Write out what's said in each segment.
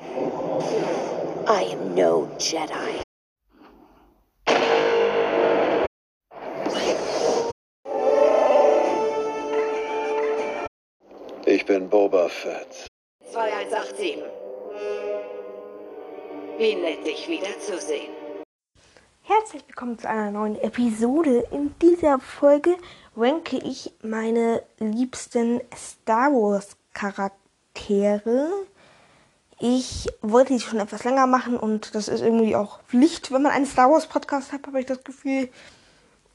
I am no Jedi. Ich bin Boba Fett. 2187. Wie nett, dich wiederzusehen. Herzlich willkommen zu einer neuen Episode. In dieser Folge ranke ich meine liebsten Star Wars Charaktere. Ich wollte die schon etwas länger machen und das ist irgendwie auch Pflicht, wenn man einen Star Wars Podcast hat, habe ich das Gefühl.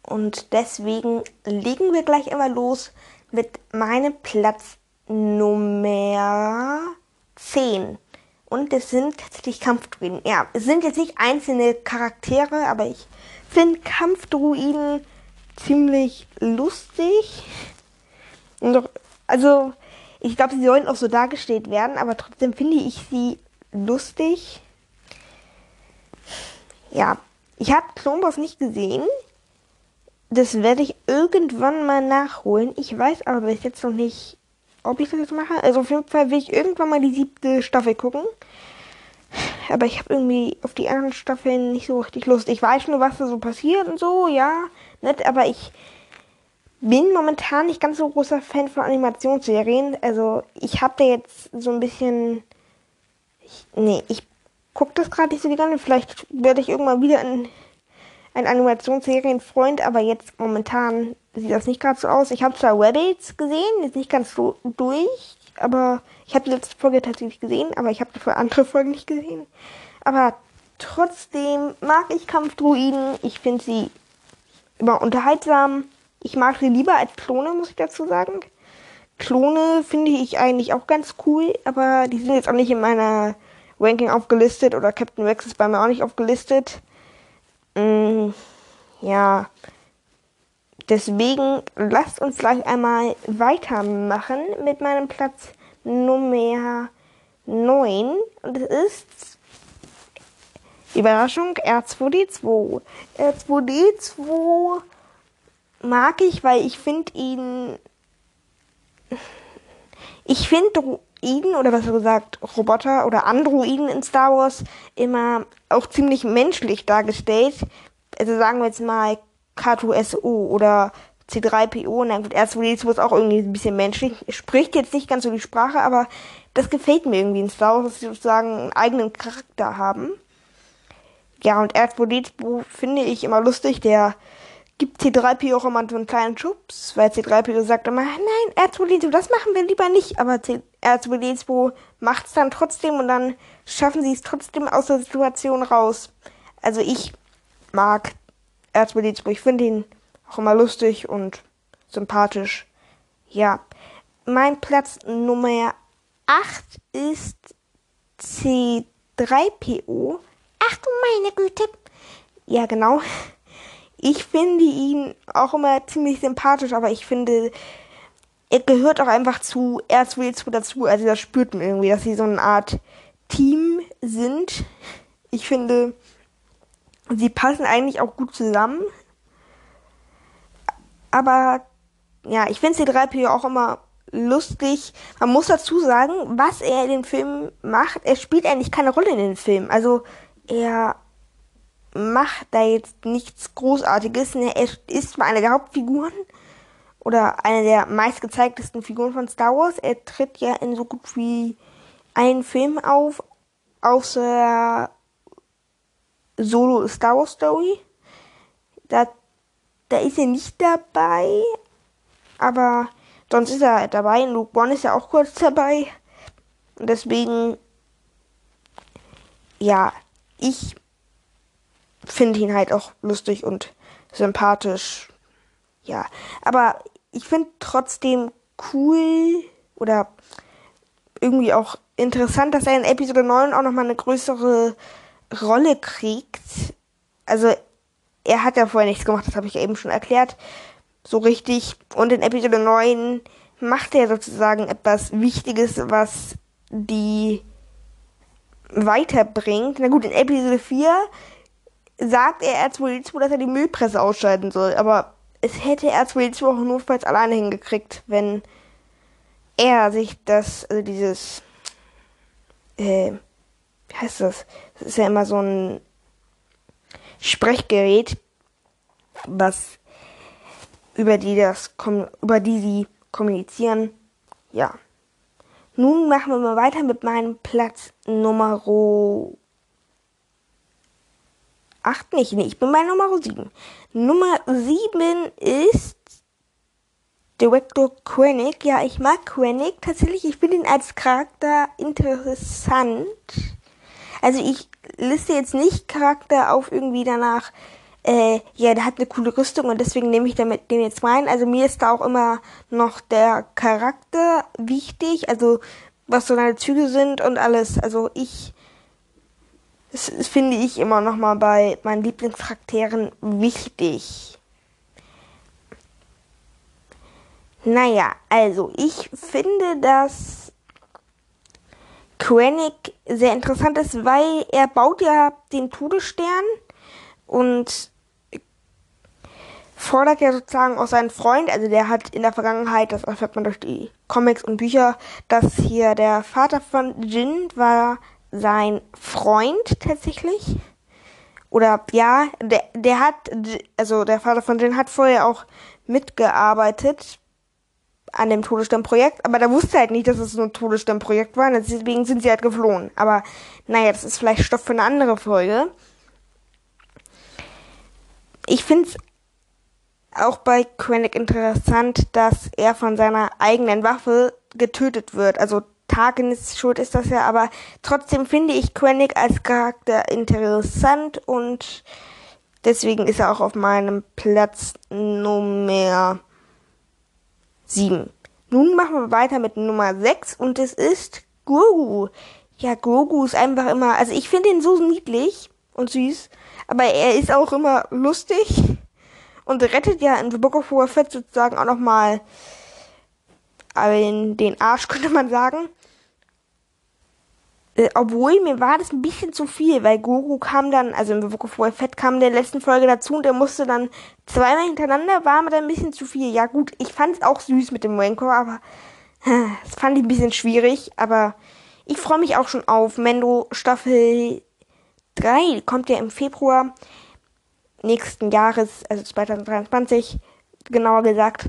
Und deswegen legen wir gleich einmal los mit meinem Platz Nummer 10. Und es sind tatsächlich Kampfdruiden. Ja, es sind jetzt nicht einzelne Charaktere, aber ich finde Kampfdruiden ziemlich lustig. Und doch, also, ich glaube, sie sollen auch so dargestellt werden, aber trotzdem finde ich sie lustig. Ja, ich habe Clone Wars nicht gesehen. Das werde ich irgendwann mal nachholen. Ich weiß aber bis jetzt noch nicht, ob ich das jetzt mache. Also auf jeden Fall will ich irgendwann mal die siebte Staffel gucken. Aber ich habe irgendwie auf die anderen Staffeln nicht so richtig Lust. Ich weiß nur, was da so passiert und so, ja, nett, aber ich bin momentan nicht ganz so großer Fan von Animationsserien. Also ich habe da jetzt so ein bisschen. Ich, nee, ich gucke das gerade nicht so gerne. Vielleicht werde ich irgendwann wieder ein, ein Animationsserienfreund, aber jetzt momentan sieht das nicht gerade so aus. Ich habe zwar Reddits gesehen, jetzt nicht ganz so durch, aber ich habe die letzte Folge tatsächlich gesehen, aber ich habe dafür andere Folgen nicht gesehen. Aber trotzdem mag ich Kampfdruiden. Ich finde sie immer unterhaltsam. Ich mag sie lieber als Klone, muss ich dazu sagen. Klone finde ich eigentlich auch ganz cool, aber die sind jetzt auch nicht in meiner Ranking aufgelistet oder Captain Rex ist bei mir auch nicht aufgelistet. Mm, ja, Deswegen lasst uns gleich einmal weitermachen mit meinem Platz Nummer 9. Und es ist Überraschung R2D2. R2D2 mag ich, weil ich finde ihn. Ich finde Druiden oder besser gesagt Roboter oder Androiden in Star Wars immer auch ziemlich menschlich dargestellt. Also sagen wir jetzt mal K2SO oder C3PO. Na gut, R2D2 ist auch irgendwie ein bisschen menschlich. Spricht jetzt nicht ganz so die Sprache, aber das gefällt mir irgendwie in Star Wars, dass sie sozusagen einen eigenen Charakter haben. Ja, und R2D2 finde ich immer lustig. Der gibt C3PO auch immer so einen kleinen Schubs, weil C3PO sagt immer, nein, R2D2, das machen wir lieber nicht. Aber R2D2 macht es dann trotzdem und dann schaffen sie es trotzdem aus der Situation raus. Also ich mag R2D2. Ich finde ihn auch immer lustig und sympathisch. Ja. Mein Platz Nummer 8 ist C3PO. Ach du meine Güte. Ja, genau. Ich finde ihn auch immer ziemlich sympathisch, aber ich finde, er gehört auch einfach zu R2D2 dazu. Also das spürt man irgendwie, dass sie so eine Art Team sind. Ich finde, sie passen eigentlich auch gut zusammen. Aber ja, ich finde C3PO auch immer lustig. Man muss dazu sagen, was er in den Filmen macht, er spielt eigentlich keine Rolle in den Filmen. Also er macht da jetzt nichts Großartiges. Er ist zwar eine der Hauptfiguren oder eine der meistgezeigtesten Figuren von Star Wars. Er tritt ja in so gut wie allen Filmen auf, außer Solo Star Wars Story. Da, da ist er nicht dabei, aber sonst ist er dabei. Luke One ist ja auch kurz dabei. Deswegen, ja, ich finde ihn halt auch lustig und sympathisch. Ja, aber ich finde trotzdem cool oder irgendwie auch interessant, dass er in Episode 9 auch nochmal eine größere Rolle kriegt. Also er hat ja vorher nichts gemacht, das habe ich ja eben schon erklärt. So richtig. Und in Episode 9 macht er sozusagen etwas Wichtiges, was die weiterbringt. Na gut, in Episode 4 sagt er R2D2, dass er die Müllpresse ausschalten soll. Aber es hätte R2D2 auch notfalls alleine hingekriegt, wenn er sich das, also dieses, äh, heißt das? Das ist ja immer so ein Sprechgerät, was über die das über die sie kommunizieren. Ja. Nun machen wir mal weiter mit meinem Platz Nummer 8 nicht. Nee, ich bin bei Nummer 7. Nummer 7 ist Director Krennic. Ja, ich mag Krennic tatsächlich. Ich finde ihn als Charakter interessant. Also ich liste jetzt nicht Charakter auf irgendwie danach, äh, ja, der hat eine coole Rüstung und deswegen nehme ich damit den jetzt rein. Also mir ist da auch immer noch der Charakter wichtig, also was so deine Züge sind und alles. Also ich, das, das finde ich immer noch mal bei meinen Lieblingscharakteren wichtig. Naja, also ich finde, dass Krennic sehr interessant ist, weil er baut ja den Todesstern und fordert ja sozusagen auch seinen Freund, also der hat in der Vergangenheit, das erfährt man durch die Comics und Bücher, dass hier der Vater von Jin war sein Freund tatsächlich. Oder ja, der, der hat, also der Vater von Jin hat vorher auch mitgearbeitet an dem Todessternprojekt, aber da wusste halt nicht, dass es so ein Todessternprojekt war, deswegen sind sie halt geflohen. Aber naja, das ist vielleicht Stoff für eine andere Folge. Ich finde es auch bei Krennic interessant, dass er von seiner eigenen Waffe getötet wird. Also Targens Schuld ist das ja, aber trotzdem finde ich Krennic als Charakter interessant und deswegen ist er auch auf meinem Platz Nummer 7. Nun machen wir weiter mit Nummer 6 und es ist Guru. Ja, Grogu ist einfach immer, also ich finde ihn so niedlich und süß, aber er ist auch immer lustig und rettet ja in The Book of Boba Fett sozusagen auch nochmal den Arsch, könnte man sagen. Äh, obwohl, mir war das ein bisschen zu viel, weil Guru kam dann, also im Book Boba Fett kam in der letzten Folge dazu und er musste dann zweimal hintereinander, war mir dann ein bisschen zu viel. Ja gut, ich fand es auch süß mit dem Rancor, aber das fand ich ein bisschen schwierig, aber ich freue mich auch schon auf Mendo Staffel 3, kommt ja im Februar nächsten Jahres, also 2023 genauer gesagt.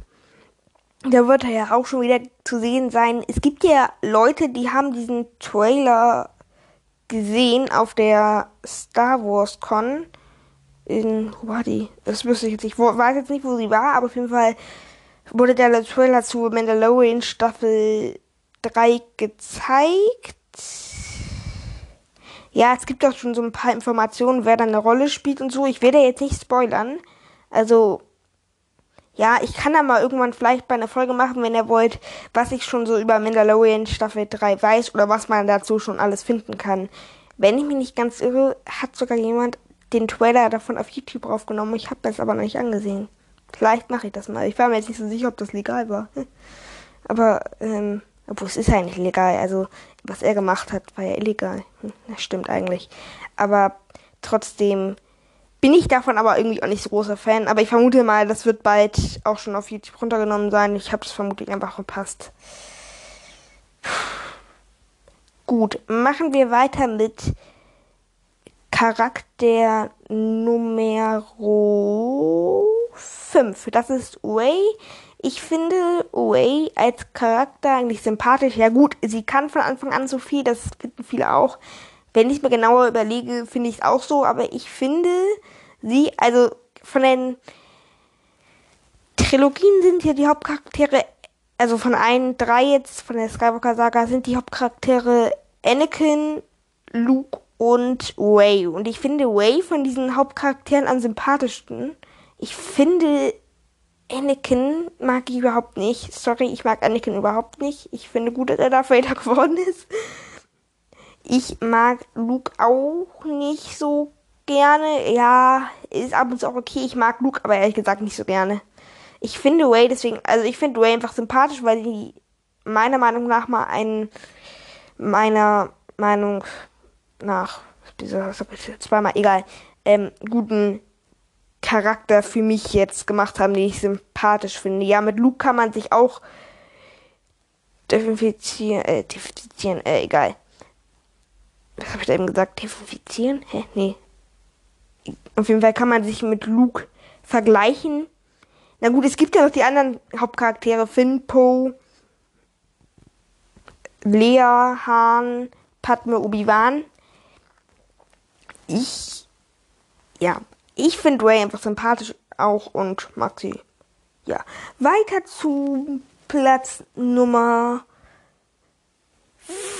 Da wird er ja auch schon wieder zu sehen sein. Es gibt ja Leute, die haben diesen Trailer gesehen auf der Star Wars Con. In, wo war die? Das wüsste ich jetzt nicht. Ich weiß jetzt nicht, wo sie war, aber auf jeden Fall wurde der Trailer zu Mandalorian Staffel 3 gezeigt ja, es gibt auch schon so ein paar Informationen, wer da eine Rolle spielt und so. Ich werde jetzt nicht spoilern. Also, ja, ich kann da mal irgendwann vielleicht bei einer Folge machen, wenn ihr wollt, was ich schon so über Mandalorian Staffel 3 weiß oder was man dazu schon alles finden kann. Wenn ich mich nicht ganz irre, hat sogar jemand den Trailer davon auf YouTube aufgenommen. Ich habe das aber noch nicht angesehen. Vielleicht mache ich das mal. Ich war mir jetzt nicht so sicher, ob das legal war. Aber, ähm, obwohl es ist ja nicht legal. Also, was er gemacht hat, war ja illegal. Hm, das stimmt eigentlich. Aber trotzdem bin ich davon aber irgendwie auch nicht so großer Fan. Aber ich vermute mal, das wird bald auch schon auf YouTube runtergenommen sein. Ich habe es vermutlich einfach verpasst. Gut, machen wir weiter mit Charakter Nummer 5. Das ist Way. Ich finde Way als Charakter eigentlich sympathisch. Ja gut, sie kann von Anfang an so viel, das finden viele auch. Wenn ich mir genauer überlege, finde ich es auch so, aber ich finde sie, also von den Trilogien sind hier die Hauptcharaktere, also von allen drei jetzt, von der Skywalker Saga, sind die Hauptcharaktere Anakin, Luke und Way. Und ich finde Way von diesen Hauptcharakteren am sympathischsten. Ich finde Anakin mag ich überhaupt nicht. Sorry, ich mag Anakin überhaupt nicht. Ich finde gut, dass er Darth Vader geworden ist. Ich mag Luke auch nicht so gerne. Ja, ist ab und zu auch okay. Ich mag Luke, aber ehrlich gesagt nicht so gerne. Ich finde Way deswegen, also ich finde Way einfach sympathisch, weil sie meiner Meinung nach mal einen, meiner Meinung nach, zweimal egal, ähm, guten Charakter für mich jetzt gemacht haben, den ich sympathisch finde. Ja, mit Luke kann man sich auch definieren, äh, definieren, äh, egal. Habe ich da eben gesagt? Terrifizieren? Hä? Nee. Auf jeden Fall kann man sich mit Luke vergleichen. Na gut, es gibt ja noch die anderen Hauptcharaktere. Finn, Poe, Lea, Han, Padme, Obi-Wan. Ich, ja, ich finde Ray einfach sympathisch auch und mag sie. Ja, weiter zu Platz Nummer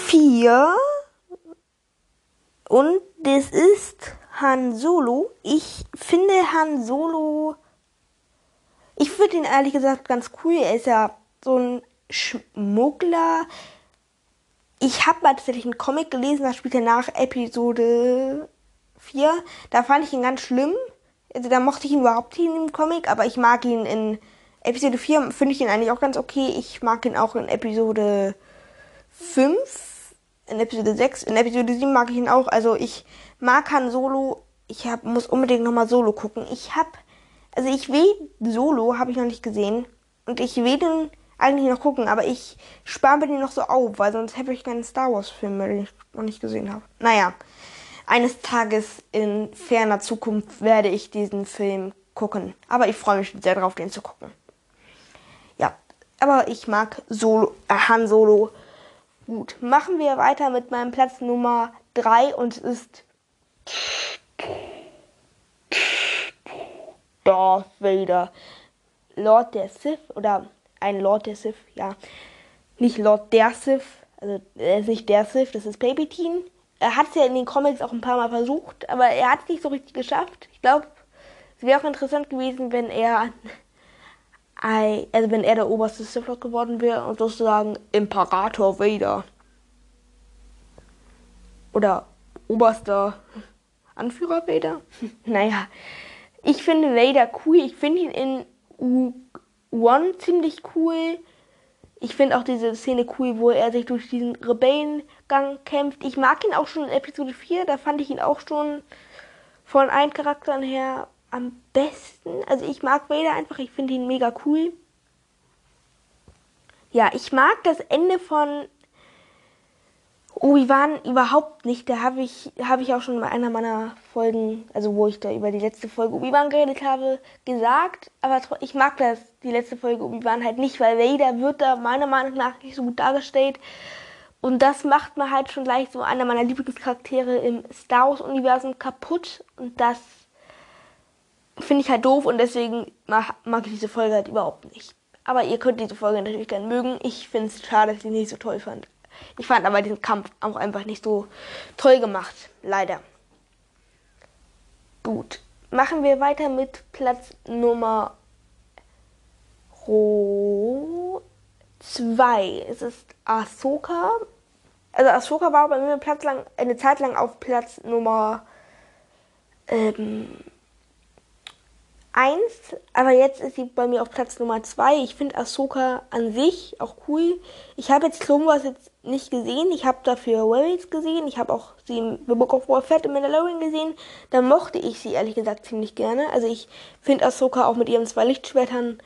4. Und das ist Han Solo. Ich finde Han Solo. Ich würde ihn ehrlich gesagt ganz cool. Er ist ja so ein Schmuggler. Ich habe mal tatsächlich einen Comic gelesen, da spielt er nach Episode 4. Da fand ich ihn ganz schlimm. Also da mochte ich ihn überhaupt nicht in dem Comic, aber ich mag ihn in Episode 4, finde ich ihn eigentlich auch ganz okay. Ich mag ihn auch in Episode 5, in Episode 6, in Episode 7 mag ich ihn auch. Also ich mag Han Solo. Ich hab, muss unbedingt nochmal Solo gucken. Ich hab, also ich will Solo, habe ich noch nicht gesehen. Und ich will den eigentlich noch gucken, aber ich spare mir den noch so auf, weil sonst hätte ich keinen Star Wars Film mehr, den ich noch nicht gesehen habe. Naja, eines Tages in ferner Zukunft werde ich diesen Film gucken. Aber ich freue mich sehr darauf, den zu gucken. Ja, aber ich mag Solo, äh, Han Solo. Gut, machen wir weiter mit meinem Platz Nummer 3 und es ist Darth Vader. Lord der Sith oder ein Lord der Sith, ja. Nicht Lord der Sith, also er ist nicht der Sith, das ist Palpatine. Er hat es ja in den Comics auch ein paar Mal versucht, aber er hat es nicht so richtig geschafft. Ich glaube, es wäre auch interessant gewesen, wenn er also wenn er der oberste Sith geworden wäre und sozusagen Imperator Vader. Oder oberster Anführer Vader. naja, ich finde Vader cool. Ich finde ihn in One ziemlich cool. Ich finde auch diese Szene cool, wo er sich durch diesen Rebellengang kämpft. Ich mag ihn auch schon in Episode 4. Da fand ich ihn auch schon von allen Charakteren her am besten. Also ich mag Vader einfach. Ich finde ihn mega cool. Ja, ich mag das Ende von Obi-Wan überhaupt nicht. Da habe ich, hab ich auch schon bei einer meiner Folgen, also wo ich da über die letzte Folge Obi-Wan geredet habe, gesagt. Aber ich mag das, die letzte Folge Obi-Wan halt nicht, weil Vader wird da meiner Meinung nach nicht so gut dargestellt. Und das macht mir halt schon gleich so einer meiner Lieblingscharaktere im Star Wars-Universum kaputt. Und das finde ich halt doof und deswegen mag, mag ich diese Folge halt überhaupt nicht. Aber ihr könnt diese Folge natürlich gerne mögen. Ich finde es schade, dass ich sie nicht so toll fand. Ich fand aber diesen Kampf auch einfach nicht so toll gemacht. Leider. Gut. Machen wir weiter mit Platz Nummer 2. Es ist Ahsoka. Also Ahsoka war bei mir Platz lang, eine Zeit lang auf Platz Nummer ähm, 1, aber jetzt ist sie bei mir auf Platz Nummer 2. Ich finde Ahsoka an sich auch cool. Ich habe jetzt Clone Wars jetzt nicht gesehen. Ich habe dafür Rebels gesehen. Ich habe auch sie im The Book of War Fett im Mandalorian gesehen. Da mochte ich sie ehrlich gesagt ziemlich gerne. Also ich finde Ahsoka auch mit ihren zwei Lichtschwertern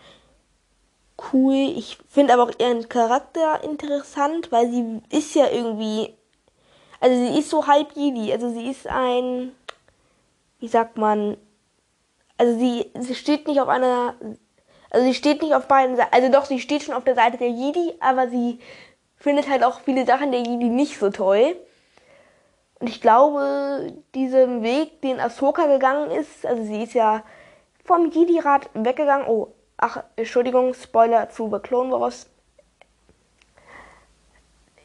cool. Ich finde aber auch ihren Charakter interessant, weil sie ist ja irgendwie, also sie ist so halb Jedi. Also sie ist ein, wie sagt man, also sie, sie steht nicht auf einer, also sie steht nicht auf beiden Seiten, also doch, sie steht schon auf der Seite der Jedi, aber sie findet halt auch viele Sachen der Jedi nicht so toll. Und ich glaube, diesen Weg, den Ahsoka gegangen ist, also sie ist ja vom Jedi-Rat weggegangen. Oh, ach, Entschuldigung, Spoiler zu The Clone Wars.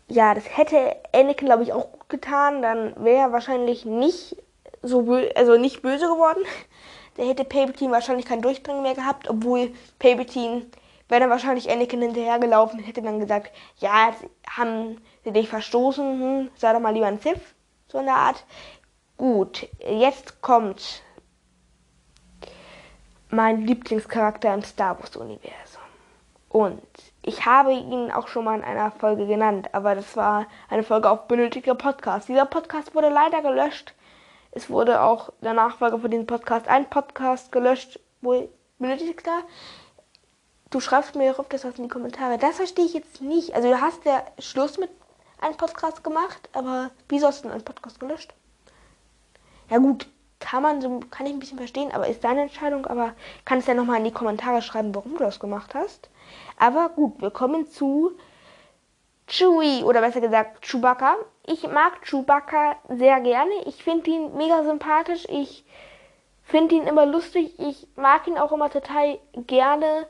Ja, das hätte Anakin, glaube ich, auch gut getan. Dann wäre er wahrscheinlich nicht so böse, also nicht böse geworden der hätte Palpatine wahrscheinlich kein Durchdringen mehr gehabt, obwohl Palpatine wäre dann wahrscheinlich Anakin hinterhergelaufen und hätte dann gesagt, ja, haben sie dich verstoßen, hm, sei doch mal lieber ein Sith, so in der Art. Gut, jetzt kommt mein Lieblingscharakter im Star Wars Universum. Und ich habe ihn auch schon mal in einer Folge genannt, aber das war eine Folge auf benötigter Podcast. Dieser Podcast wurde leider gelöscht, es wurde auch der Nachfolger von diesem Podcast ein Podcast gelöscht, wo benötigt da. Du schreibst mir oft das was in die Kommentare. Das verstehe ich jetzt nicht. Also du hast ja Schluss mit einen Podcast gemacht, aber wieso hast du einen Podcast gelöscht? Ja gut, kann man so, kann ich ein bisschen verstehen, aber ist deine Entscheidung, aber kannst ja nochmal in die Kommentare schreiben, warum du das gemacht hast. Aber gut, wir kommen zu Chewie, oder besser gesagt Chewbacca. Ich mag Chewbacca sehr gerne. Ich finde ihn mega sympathisch. Ich finde ihn immer lustig. Ich mag ihn auch immer total gerne.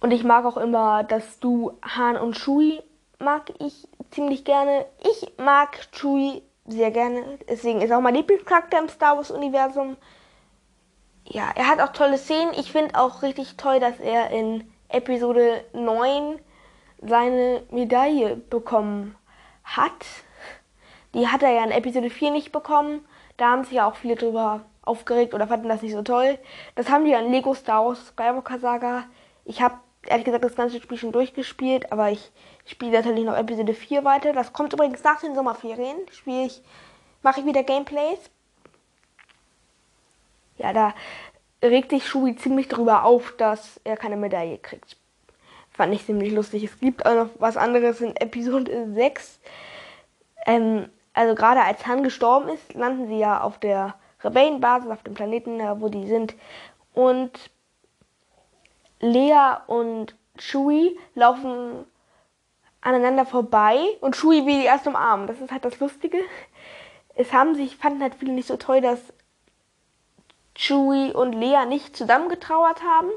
Und ich mag auch immer, dass du Han und Chewie mag ich ziemlich gerne. Ich mag Chewie sehr gerne. Deswegen ist auch mein Lieblingscharakter im Star Wars Universum. Ja, er hat auch tolle Szenen. Ich finde auch richtig toll, dass er in Episode 9 seine Medaille bekommen hat. Die hat er ja in Episode 4 nicht bekommen. Da haben sich ja auch viele drüber aufgeregt oder fanden das nicht so toll. Das haben die ja in Lego Star Wars Skywalker Saga. Ich habe ehrlich gesagt das ganze Spiel schon durchgespielt, aber ich spiele natürlich noch Episode 4 weiter. Das kommt übrigens nach den Sommerferien. Spiele ich, mache ich wieder Gameplays. Ja, da regt sich Shubi ziemlich drüber auf, dass er keine Medaille kriegt. Fand ich ziemlich lustig. Es gibt auch noch was anderes in Episode 6. Ähm, also gerade als Han gestorben ist, landen sie ja auf der Rebellenbasis, auf dem Planeten, wo die sind. Und Lea und Chewie laufen aneinander vorbei und Chewie will die erst umarmen. Das ist halt das Lustige. Es haben sich, fanden halt viele nicht so toll, dass Chewie und Lea nicht zusammengetrauert haben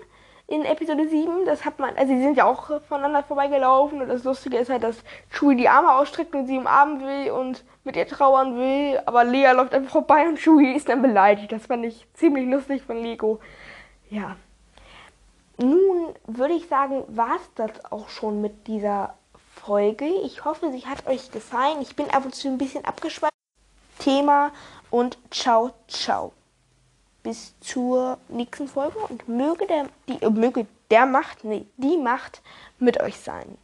in Episode 7. Das hat man, also sie sind ja auch voneinander vorbeigelaufen und das Lustige ist halt, dass Chewie die Arme ausstreckt und sie umarmen will und mit ihr trauern will, aber Lea läuft einfach vorbei und Chewie ist dann beleidigt. Das fand ich ziemlich lustig von Lego. Ja. Nun würde ich sagen, war es das auch schon mit dieser Folge. Ich hoffe, sie hat euch gefallen. Ich bin ab und zu ein bisschen abgeschweift. Thema und ciao, ciao bis zur nächsten Folge und möge der, die, äh, möge der Macht, nee, die Macht mit euch sein.